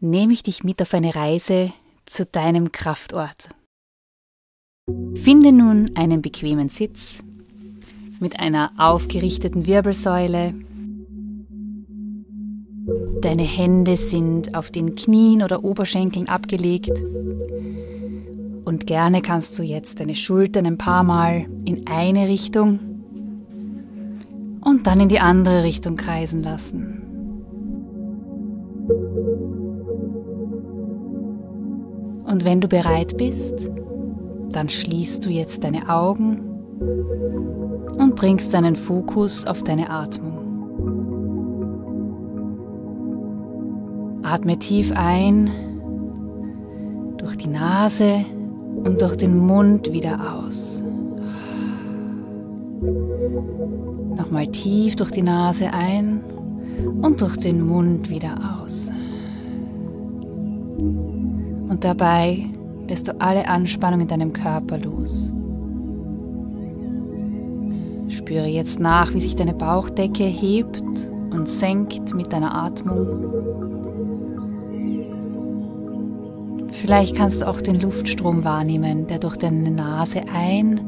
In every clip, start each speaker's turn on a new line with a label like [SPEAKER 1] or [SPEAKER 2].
[SPEAKER 1] nehme ich dich mit auf eine Reise zu deinem Kraftort. Finde nun einen bequemen Sitz mit einer aufgerichteten Wirbelsäule. Deine Hände sind auf den Knien oder Oberschenkeln abgelegt. Und gerne kannst du jetzt deine Schultern ein paar Mal in eine Richtung und dann in die andere Richtung kreisen lassen. Und wenn du bereit bist, dann schließt du jetzt deine Augen und bringst deinen Fokus auf deine Atmung. Atme tief ein durch die Nase und durch den Mund wieder aus. Nochmal tief durch die Nase ein und durch den Mund wieder aus. Und dabei lässt du alle Anspannung in deinem Körper los. Spüre jetzt nach, wie sich deine Bauchdecke hebt und senkt mit deiner Atmung. Vielleicht kannst du auch den Luftstrom wahrnehmen, der durch deine Nase ein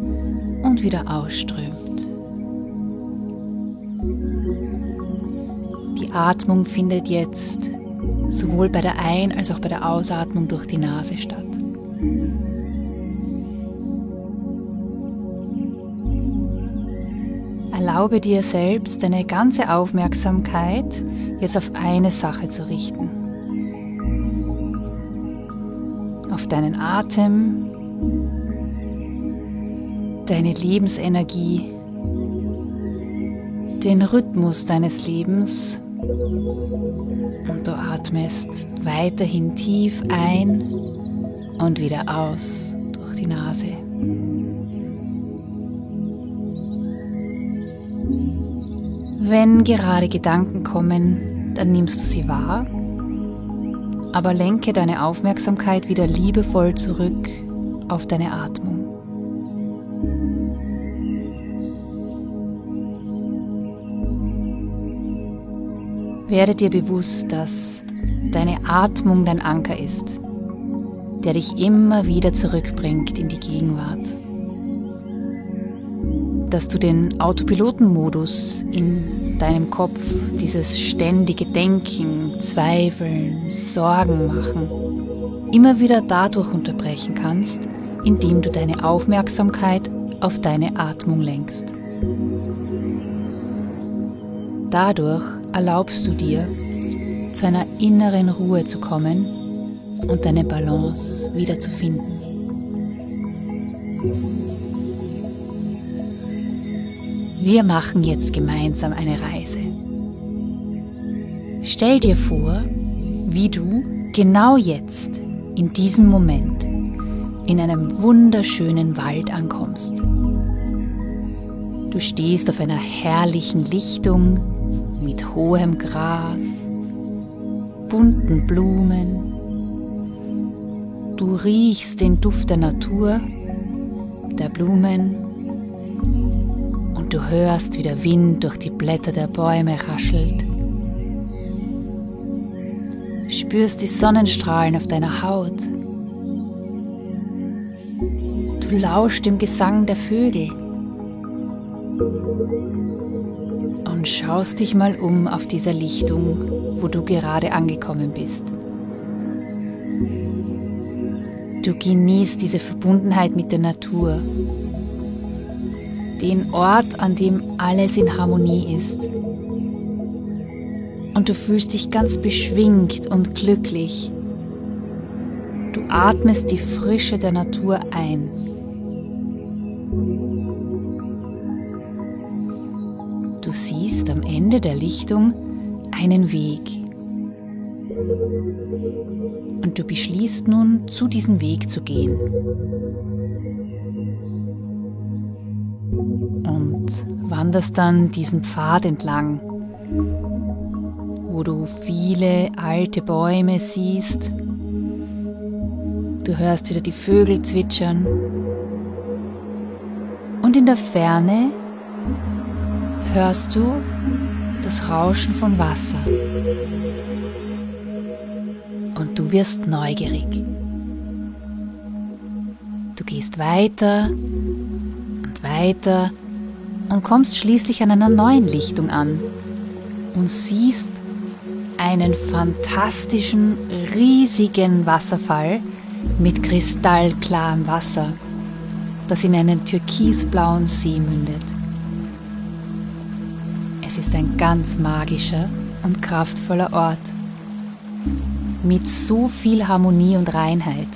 [SPEAKER 1] und wieder ausströmt. Die Atmung findet jetzt sowohl bei der Ein- als auch bei der Ausatmung durch die Nase statt. Erlaube dir selbst deine ganze Aufmerksamkeit jetzt auf eine Sache zu richten. Auf deinen Atem, deine Lebensenergie, den Rhythmus deines Lebens atmest weiterhin tief ein und wieder aus durch die Nase. Wenn gerade Gedanken kommen, dann nimmst du sie wahr, aber lenke deine Aufmerksamkeit wieder liebevoll zurück auf deine Atmung. Werde dir bewusst, dass deine Atmung dein Anker ist, der dich immer wieder zurückbringt in die Gegenwart. Dass du den Autopilotenmodus in deinem Kopf, dieses ständige Denken, Zweifeln, Sorgen machen, immer wieder dadurch unterbrechen kannst, indem du deine Aufmerksamkeit auf deine Atmung lenkst. Dadurch erlaubst du dir, zu einer inneren Ruhe zu kommen und deine Balance wiederzufinden. Wir machen jetzt gemeinsam eine Reise. Stell dir vor, wie du genau jetzt, in diesem Moment, in einem wunderschönen Wald ankommst. Du stehst auf einer herrlichen Lichtung mit hohem Gras, bunten Blumen. Du riechst den Duft der Natur, der Blumen und du hörst, wie der Wind durch die Blätter der Bäume raschelt. Spürst die Sonnenstrahlen auf deiner Haut. Du lauschst dem Gesang der Vögel und schaust dich mal um auf dieser Lichtung, wo du gerade angekommen bist. Du genießt diese Verbundenheit mit der Natur, den Ort, an dem alles in Harmonie ist. Und du fühlst dich ganz beschwingt und glücklich. Du atmest die Frische der Natur ein. Du siehst am Ende der Lichtung einen Weg. Und du beschließt nun, zu diesem Weg zu gehen. Und wanderst dann diesen Pfad entlang, wo du viele alte Bäume siehst. Du hörst wieder die Vögel zwitschern. Und in der Ferne hörst du das Rauschen von Wasser und du wirst neugierig. Du gehst weiter und weiter und kommst schließlich an einer neuen Lichtung an und siehst einen fantastischen, riesigen Wasserfall mit kristallklarem Wasser, das in einen türkisblauen See mündet. Es ist ein ganz magischer und kraftvoller Ort mit so viel Harmonie und Reinheit,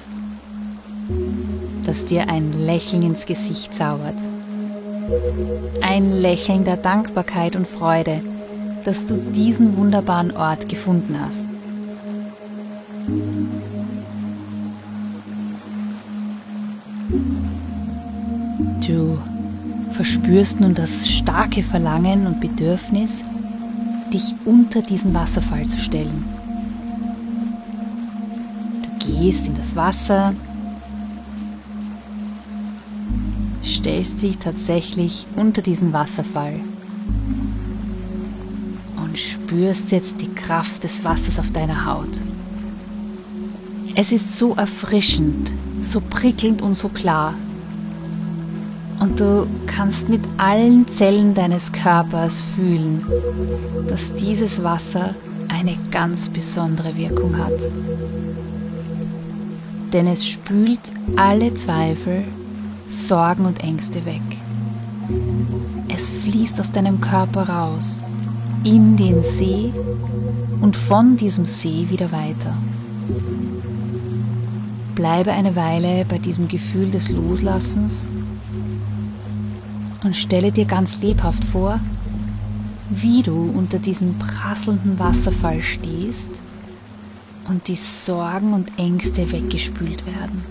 [SPEAKER 1] dass dir ein Lächeln ins Gesicht zaubert. Ein Lächeln der Dankbarkeit und Freude, dass du diesen wunderbaren Ort gefunden hast. Du verspürst nun das starke Verlangen und Bedürfnis, dich unter diesen Wasserfall zu stellen gehst in das Wasser, stellst dich tatsächlich unter diesen Wasserfall und spürst jetzt die Kraft des Wassers auf deiner Haut. Es ist so erfrischend, so prickelnd und so klar. Und du kannst mit allen Zellen deines Körpers fühlen, dass dieses Wasser eine ganz besondere Wirkung hat denn es spült alle Zweifel, Sorgen und Ängste weg. Es fließt aus deinem Körper raus, in den See und von diesem See wieder weiter. Bleibe eine Weile bei diesem Gefühl des Loslassens und stelle dir ganz lebhaft vor, wie du unter diesem prasselnden Wasserfall stehst und die Sorgen und Ängste weggespült werden.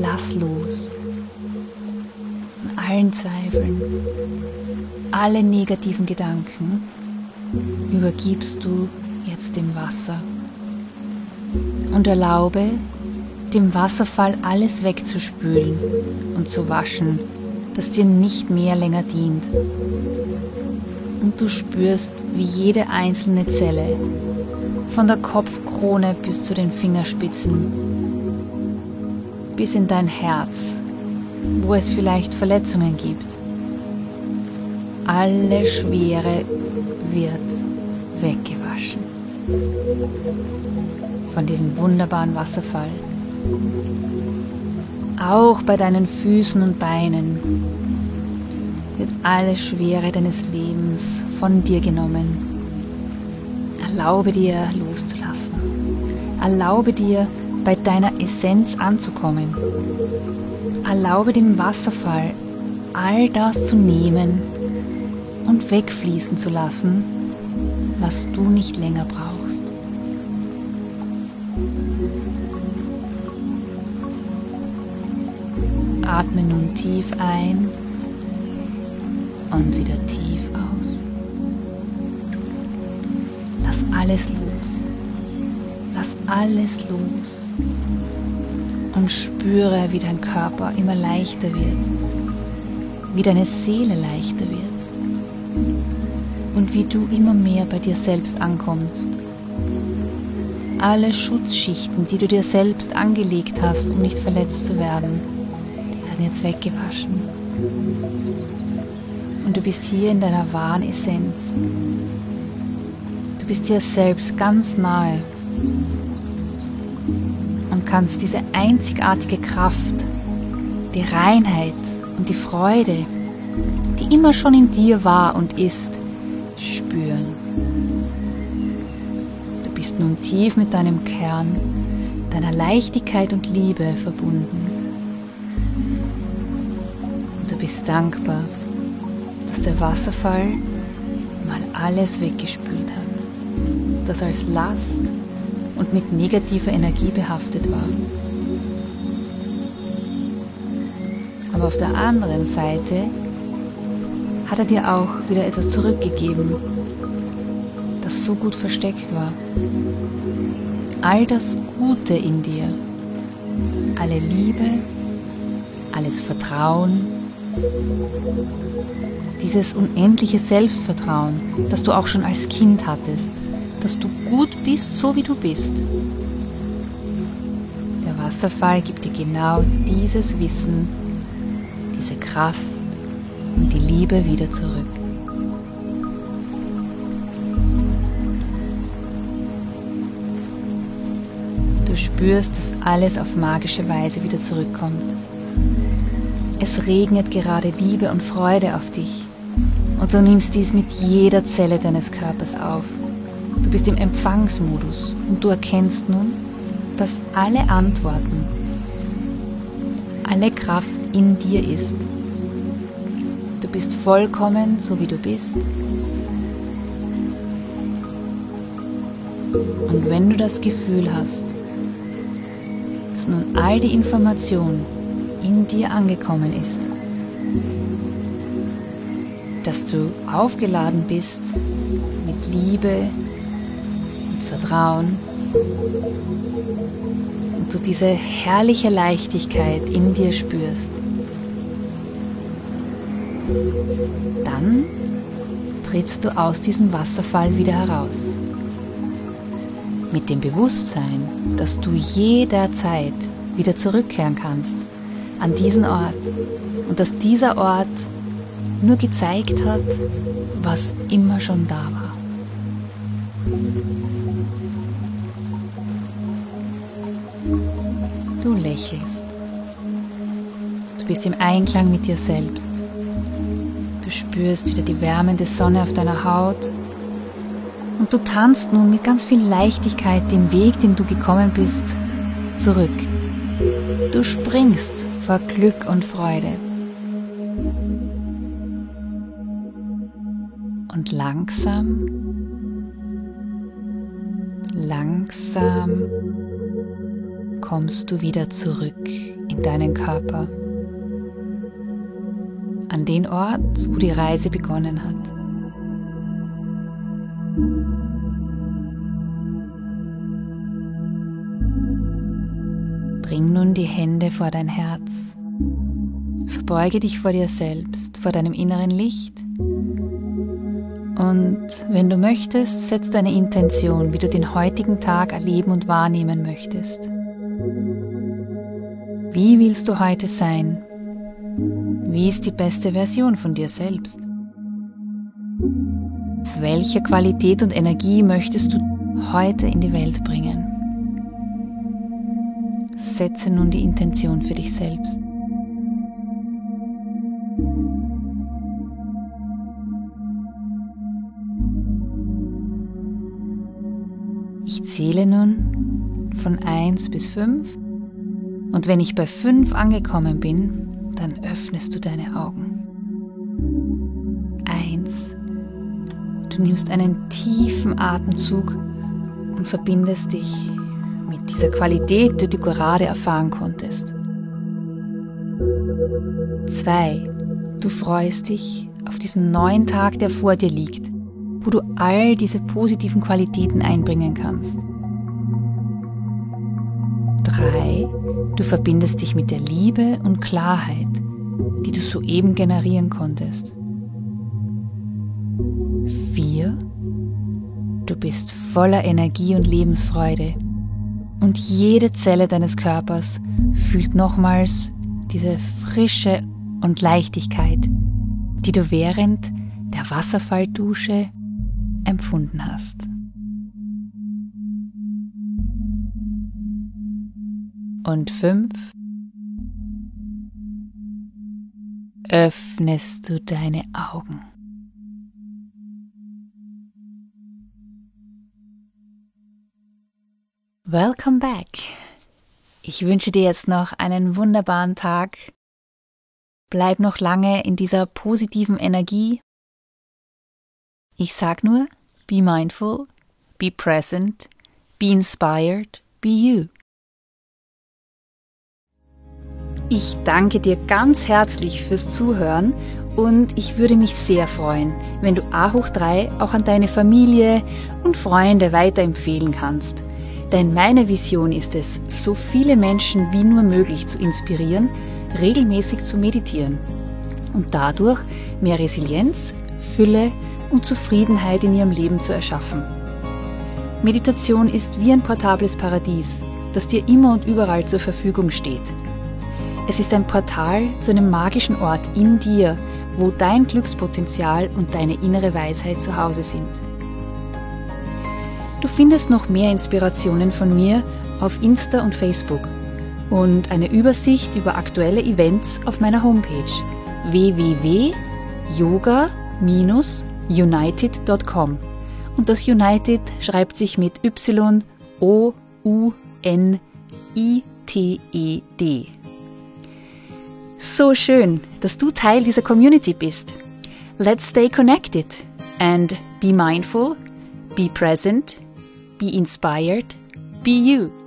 [SPEAKER 1] Lass los von allen Zweifeln, alle negativen Gedanken übergibst du jetzt dem Wasser und erlaube dem Wasserfall alles wegzuspülen und zu waschen, das dir nicht mehr länger dient und du spürst, wie jede einzelne Zelle, von der Kopfkrone bis zu den Fingerspitzen, bis in dein Herz, wo es vielleicht Verletzungen gibt, alle Schwere wird weggewaschen von diesem wunderbaren Wasserfall. Auch bei deinen Füßen und Beinen wird alle Schwere deines Lebens von dir genommen. Erlaube dir loszulassen. Erlaube dir bei deiner Essenz anzukommen. Erlaube dem Wasserfall all das zu nehmen und wegfließen zu lassen, was du nicht länger brauchst. Atme nun tief ein und wieder tief aus. Lass alles los. Lass alles los. Und spüre, wie dein Körper immer leichter wird. Wie deine Seele leichter wird. Und wie du immer mehr bei dir selbst ankommst. Alle Schutzschichten, die du dir selbst angelegt hast, um nicht verletzt zu werden, werden jetzt weggewaschen und du bist hier in deiner wahren Essenz. Du bist dir selbst ganz nahe und kannst diese einzigartige Kraft, die Reinheit und die Freude, die immer schon in dir war und ist, spüren. Du bist nun tief mit deinem Kern, deiner Leichtigkeit und Liebe verbunden. Dankbar, dass der Wasserfall mal alles weggespült hat, das als Last und mit negativer Energie behaftet war. Aber auf der anderen Seite hat er dir auch wieder etwas zurückgegeben, das so gut versteckt war. All das Gute in dir, alle Liebe, alles Vertrauen, dieses unendliche Selbstvertrauen, das du auch schon als Kind hattest, dass du gut bist, so wie du bist. Der Wasserfall gibt dir genau dieses Wissen, diese Kraft und die Liebe wieder zurück. Du spürst, dass alles auf magische Weise wieder zurückkommt. Es regnet gerade Liebe und Freude auf dich und du nimmst dies mit jeder Zelle deines Körpers auf. Du bist im Empfangsmodus und du erkennst nun, dass alle Antworten, alle Kraft in dir ist. Du bist vollkommen so wie du bist. Und wenn du das Gefühl hast, dass nun all die Information in dir angekommen ist, dass du aufgeladen bist mit Liebe, mit Vertrauen. Und du diese herrliche Leichtigkeit in dir spürst, dann trittst du aus diesem Wasserfall wieder heraus. Mit dem Bewusstsein, dass du jederzeit wieder zurückkehren kannst an diesen Ort und dass dieser Ort nur gezeigt hat, was immer schon da war. Du lächelst. Du bist im Einklang mit dir selbst. Du spürst wieder die wärmende Sonne auf deiner Haut und du tanzt nun mit ganz viel Leichtigkeit den Weg, den du gekommen bist, zurück. Du springst vor Glück und Freude. Und langsam, langsam kommst du wieder zurück in deinen Körper an den Ort, wo die Reise begonnen hat. Bring nun die Hände vor dein Herz. Verbeuge dich vor dir selbst, vor deinem inneren Licht. Und wenn du möchtest, setz deine Intention, wie du den heutigen Tag erleben und wahrnehmen möchtest. Wie willst du heute sein? Wie ist die beste Version von dir selbst? Welche Qualität und Energie möchtest du heute in die Welt bringen? Setze nun die Intention für dich selbst. Ich zähle nun von 1 bis 5 und wenn ich bei 5 angekommen bin, dann öffnest du deine Augen. Eins. Du nimmst einen tiefen Atemzug und verbindest dich mit dieser Qualität, die du gerade erfahren konntest. Zwei. Du freust dich auf diesen neuen Tag, der vor dir liegt, wo du all diese positiven Qualitäten einbringen kannst. Drei. Du verbindest dich mit der Liebe und Klarheit, die du soeben generieren konntest. 4. Du bist voller Energie und Lebensfreude und jede Zelle deines Körpers fühlt nochmals diese Frische und Leichtigkeit, die du während der Wasserfalldusche empfunden hast. und fünf öffnest du deine Augen. Welcome back. Ich wünsche dir jetzt noch einen wunderbaren Tag. Bleib noch lange in dieser positiven Energie. Ich sag nur, be mindful, be present, be inspired, be you. Ich danke dir ganz herzlich fürs Zuhören und ich würde mich sehr freuen, wenn du A hoch 3 auch an deine Familie und Freunde weiterempfehlen kannst. Denn meine Vision ist es, so viele Menschen wie nur möglich zu inspirieren, regelmäßig zu meditieren und dadurch mehr Resilienz, Fülle und Zufriedenheit in ihrem Leben zu erschaffen. Meditation ist wie ein portables Paradies, das dir immer und überall zur Verfügung steht – es ist ein Portal zu einem magischen Ort in dir, wo dein Glückspotenzial und deine innere Weisheit zu Hause sind. Du findest noch mehr Inspirationen von mir auf Insta und Facebook und eine Übersicht über aktuelle Events auf meiner Homepage www.yoga-united.com. Und das United schreibt sich mit Y-O-U-N-I-T-E-D. So schön, dass du Teil dieser Community bist. Let's stay connected and be mindful, be present, be inspired, be you.